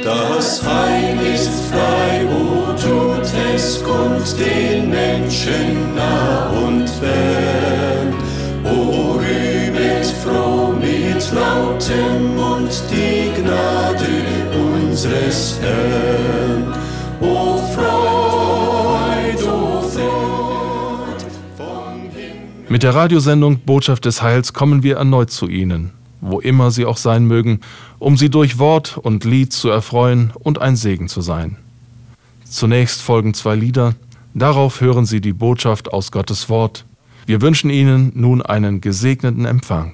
Das Heil ist frei, o tut es kund den Menschen nah und fern. O rühmet froh mit lautem Mund die Gnade unseres Herrn. O Freud, o Freud vom Himmel. Mit der Radiosendung Botschaft des Heils kommen wir erneut zu Ihnen, wo immer Sie auch sein mögen, um Sie durch Wort und Lied zu erfreuen und ein Segen zu sein. Zunächst folgen zwei Lieder, darauf hören Sie die Botschaft aus Gottes Wort. Wir wünschen Ihnen nun einen gesegneten Empfang.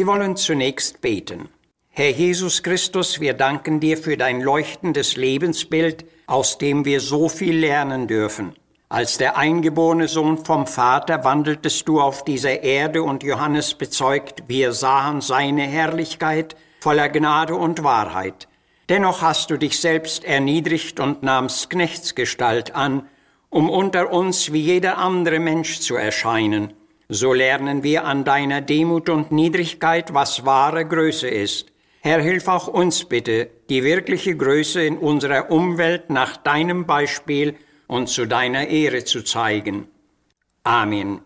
Wir wollen zunächst beten. Herr Jesus Christus, wir danken dir für dein leuchtendes Lebensbild, aus dem wir so viel lernen dürfen. Als der eingeborene Sohn vom Vater wandeltest du auf dieser Erde und Johannes bezeugt, wir sahen seine Herrlichkeit voller Gnade und Wahrheit. Dennoch hast du dich selbst erniedrigt und nahmst Knechtsgestalt an, um unter uns wie jeder andere Mensch zu erscheinen. So lernen wir an deiner Demut und Niedrigkeit, was wahre Größe ist. Herr, hilf auch uns bitte, die wirkliche Größe in unserer Umwelt nach deinem Beispiel und zu deiner Ehre zu zeigen. Amen.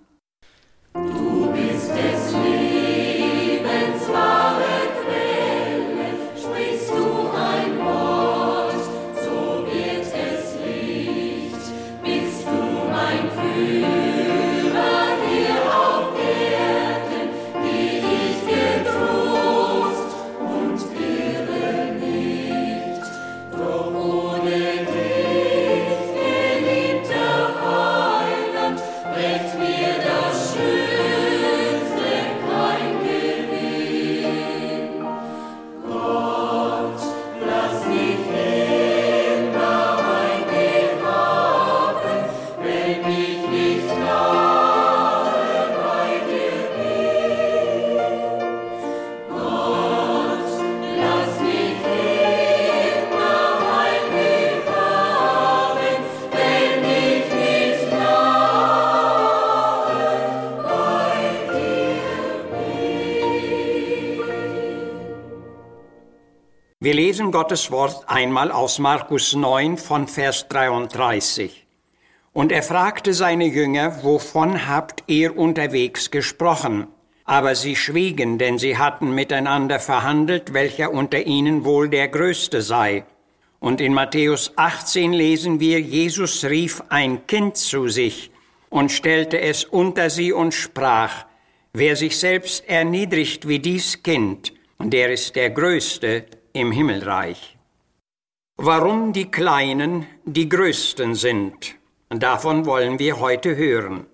Lesen Gottes Wort einmal aus Markus 9 von Vers 33. Und er fragte seine Jünger, wovon habt ihr unterwegs gesprochen? Aber sie schwiegen, denn sie hatten miteinander verhandelt, welcher unter ihnen wohl der Größte sei. Und in Matthäus 18 lesen wir, Jesus rief ein Kind zu sich und stellte es unter sie und sprach, wer sich selbst erniedrigt wie dies Kind, der ist der Größte im Himmelreich. Warum die Kleinen die Größten sind, davon wollen wir heute hören.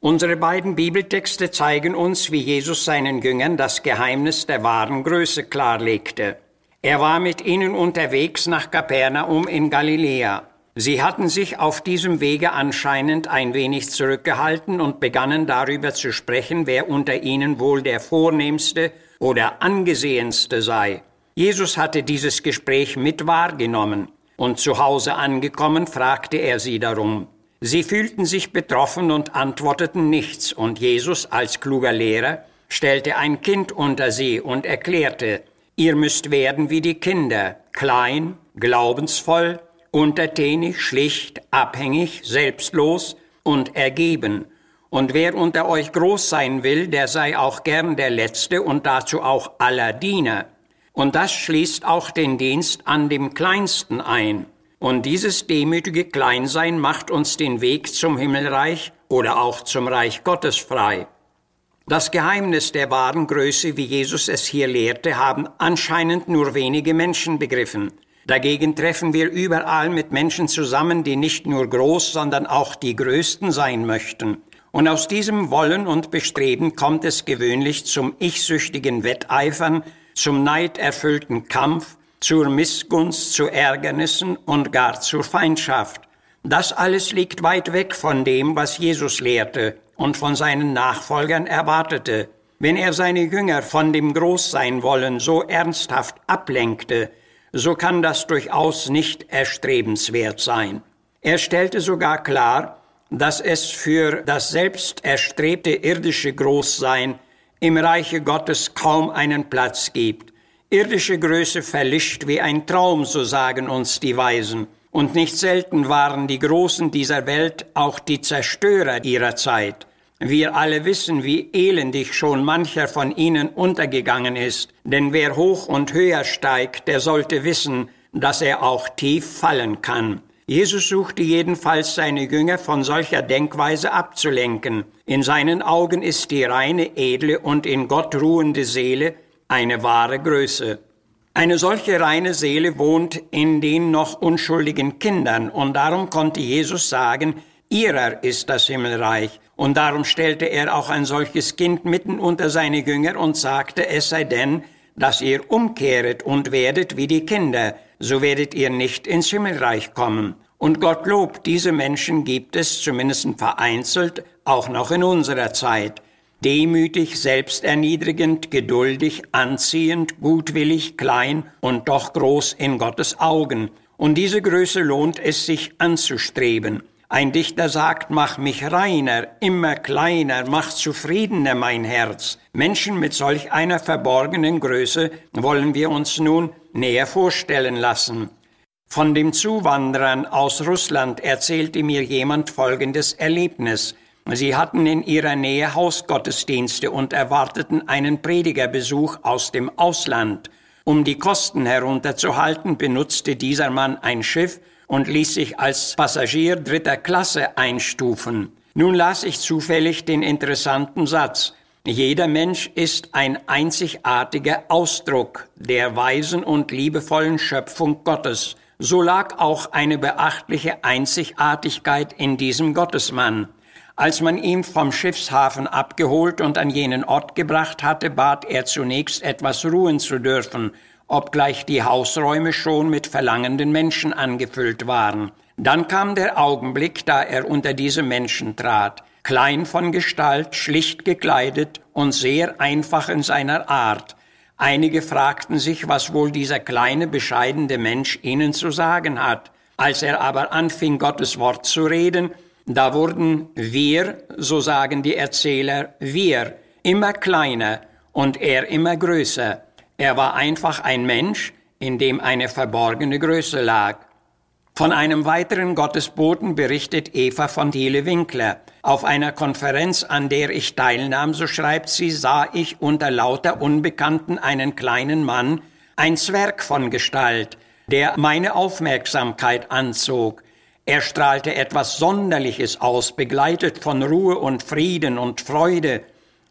Unsere beiden Bibeltexte zeigen uns, wie Jesus seinen Jüngern das Geheimnis der wahren Größe klarlegte. Er war mit ihnen unterwegs nach Kapernaum in Galiläa. Sie hatten sich auf diesem Wege anscheinend ein wenig zurückgehalten und begannen darüber zu sprechen, wer unter ihnen wohl der vornehmste oder angesehenste sei. Jesus hatte dieses Gespräch mit wahrgenommen und zu Hause angekommen fragte er sie darum. Sie fühlten sich betroffen und antworteten nichts, und Jesus als kluger Lehrer stellte ein Kind unter sie und erklärte, ihr müsst werden wie die Kinder, klein, glaubensvoll, untertänig, schlicht, abhängig, selbstlos und ergeben. Und wer unter euch groß sein will, der sei auch gern der Letzte und dazu auch aller Diener. Und das schließt auch den Dienst an dem Kleinsten ein. Und dieses demütige Kleinsein macht uns den Weg zum Himmelreich oder auch zum Reich Gottes frei. Das Geheimnis der wahren Größe, wie Jesus es hier lehrte, haben anscheinend nur wenige Menschen begriffen. Dagegen treffen wir überall mit Menschen zusammen, die nicht nur groß, sondern auch die Größten sein möchten. Und aus diesem Wollen und Bestreben kommt es gewöhnlich zum ich-süchtigen Wetteifern, zum neiderfüllten Kampf, zur Missgunst, zu Ärgernissen und gar zur Feindschaft. Das alles liegt weit weg von dem, was Jesus lehrte und von seinen Nachfolgern erwartete. Wenn er seine Jünger von dem Großsein wollen so ernsthaft ablenkte, so kann das durchaus nicht erstrebenswert sein. Er stellte sogar klar, dass es für das selbst erstrebte irdische Großsein im Reiche Gottes kaum einen Platz gibt. Irdische Größe verlischt wie ein Traum, so sagen uns die Weisen. Und nicht selten waren die Großen dieser Welt auch die Zerstörer ihrer Zeit. Wir alle wissen, wie elendig schon mancher von ihnen untergegangen ist, denn wer hoch und höher steigt, der sollte wissen, dass er auch tief fallen kann. Jesus suchte jedenfalls seine Jünger von solcher Denkweise abzulenken. In seinen Augen ist die reine, edle und in Gott ruhende Seele eine wahre Größe. Eine solche reine Seele wohnt in den noch unschuldigen Kindern und darum konnte Jesus sagen, ihrer ist das Himmelreich. Und darum stellte er auch ein solches Kind mitten unter seine Jünger und sagte, es sei denn, dass ihr umkehret und werdet wie die Kinder, so werdet ihr nicht ins Himmelreich kommen. Und Gottlob, diese Menschen gibt es, zumindest vereinzelt, auch noch in unserer Zeit. Demütig, selbsterniedrigend, geduldig, anziehend, gutwillig, klein und doch groß in Gottes Augen. Und diese Größe lohnt es sich anzustreben. Ein Dichter sagt, mach mich reiner, immer kleiner, mach zufriedener mein Herz. Menschen mit solch einer verborgenen Größe wollen wir uns nun näher vorstellen lassen. Von dem Zuwanderern aus Russland erzählte mir jemand folgendes Erlebnis. Sie hatten in ihrer Nähe Hausgottesdienste und erwarteten einen Predigerbesuch aus dem Ausland. Um die Kosten herunterzuhalten, benutzte dieser Mann ein Schiff, und ließ sich als Passagier dritter Klasse einstufen. Nun las ich zufällig den interessanten Satz. Jeder Mensch ist ein einzigartiger Ausdruck der weisen und liebevollen Schöpfung Gottes. So lag auch eine beachtliche Einzigartigkeit in diesem Gottesmann. Als man ihn vom Schiffshafen abgeholt und an jenen Ort gebracht hatte, bat er zunächst etwas ruhen zu dürfen, obgleich die Hausräume schon mit verlangenden Menschen angefüllt waren. Dann kam der Augenblick, da er unter diese Menschen trat, klein von Gestalt, schlicht gekleidet und sehr einfach in seiner Art. Einige fragten sich, was wohl dieser kleine, bescheidene Mensch ihnen zu sagen hat. Als er aber anfing, Gottes Wort zu reden, da wurden wir, so sagen die Erzähler, wir immer kleiner und er immer größer. Er war einfach ein Mensch, in dem eine verborgene Größe lag. Von einem weiteren Gottesboten berichtet Eva von Thiele Winkler. Auf einer Konferenz, an der ich teilnahm, so schreibt sie, sah ich unter lauter Unbekannten einen kleinen Mann, ein Zwerg von Gestalt, der meine Aufmerksamkeit anzog. Er strahlte etwas Sonderliches aus, begleitet von Ruhe und Frieden und Freude,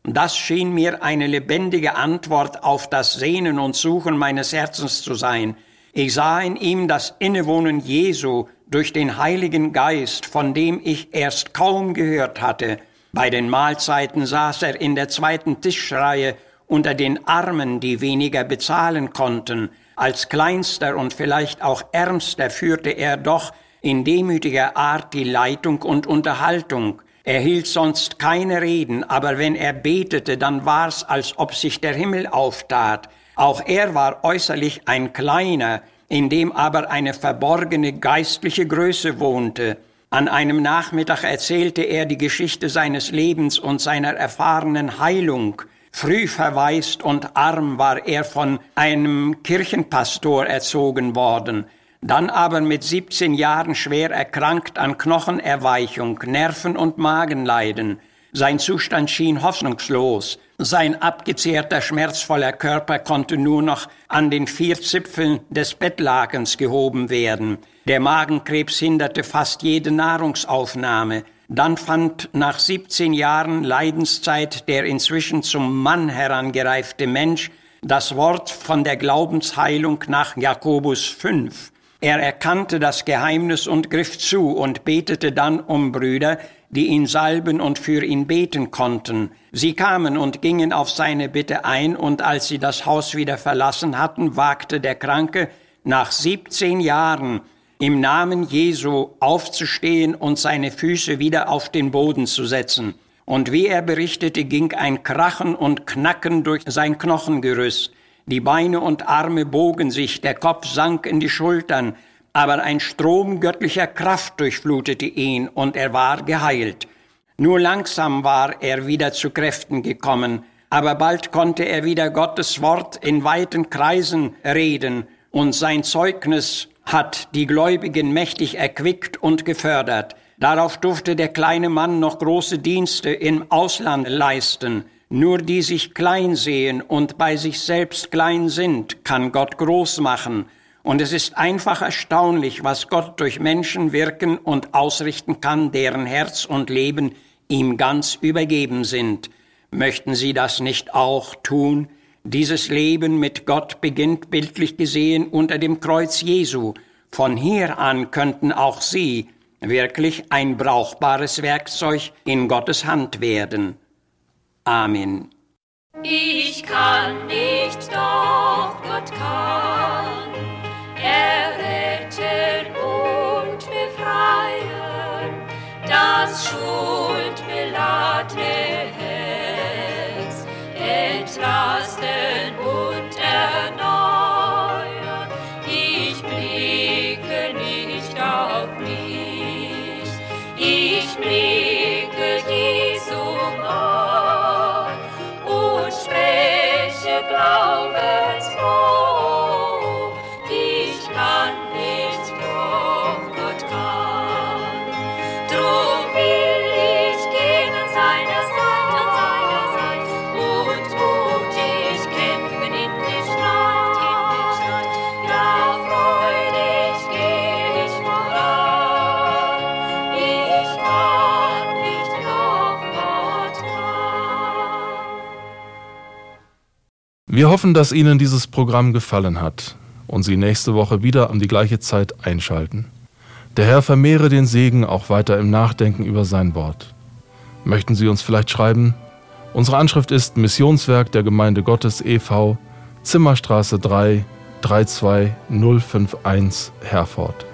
das schien mir eine lebendige Antwort auf das Sehnen und Suchen meines Herzens zu sein. Ich sah in ihm das Innewohnen Jesu durch den Heiligen Geist, von dem ich erst kaum gehört hatte. Bei den Mahlzeiten saß er in der zweiten Tischreihe unter den Armen, die weniger bezahlen konnten. Als kleinster und vielleicht auch ärmster führte er doch in demütiger Art die Leitung und Unterhaltung. Er hielt sonst keine Reden, aber wenn er betete, dann war's, als ob sich der Himmel auftat. Auch er war äußerlich ein kleiner, in dem aber eine verborgene geistliche Größe wohnte. An einem Nachmittag erzählte er die Geschichte seines Lebens und seiner erfahrenen Heilung. Früh verwaist und arm war er von einem Kirchenpastor erzogen worden, dann aber mit 17 Jahren schwer erkrankt an Knochenerweichung, Nerven- und Magenleiden. Sein Zustand schien hoffnungslos. Sein abgezehrter, schmerzvoller Körper konnte nur noch an den vier Zipfeln des Bettlakens gehoben werden. Der Magenkrebs hinderte fast jede Nahrungsaufnahme. Dann fand nach 17 Jahren Leidenszeit der inzwischen zum Mann herangereifte Mensch das Wort von der Glaubensheilung nach Jakobus 5. Er erkannte das Geheimnis und griff zu und betete dann um Brüder, die ihn salben und für ihn beten konnten. Sie kamen und gingen auf seine Bitte ein, und als sie das Haus wieder verlassen hatten, wagte der Kranke nach 17 Jahren im Namen Jesu aufzustehen und seine Füße wieder auf den Boden zu setzen. Und wie er berichtete, ging ein Krachen und Knacken durch sein Knochengerüst. Die Beine und Arme bogen sich, der Kopf sank in die Schultern, aber ein Strom göttlicher Kraft durchflutete ihn und er war geheilt. Nur langsam war er wieder zu Kräften gekommen, aber bald konnte er wieder Gottes Wort in weiten Kreisen reden und sein Zeugnis hat die Gläubigen mächtig erquickt und gefördert. Darauf durfte der kleine Mann noch große Dienste im Ausland leisten. Nur die sich klein sehen und bei sich selbst klein sind, kann Gott groß machen. Und es ist einfach erstaunlich, was Gott durch Menschen wirken und ausrichten kann, deren Herz und Leben ihm ganz übergeben sind. Möchten Sie das nicht auch tun? Dieses Leben mit Gott beginnt bildlich gesehen unter dem Kreuz Jesu. Von hier an könnten auch Sie wirklich ein brauchbares Werkzeug in Gottes Hand werden. Amen. Ich kann nicht, doch Gott kann erretten Wir hoffen, dass Ihnen dieses Programm gefallen hat und Sie nächste Woche wieder um die gleiche Zeit einschalten. Der Herr vermehre den Segen auch weiter im Nachdenken über sein Wort. Möchten Sie uns vielleicht schreiben? Unsere Anschrift ist Missionswerk der Gemeinde Gottes e.V., Zimmerstraße 3, 32051, Herford.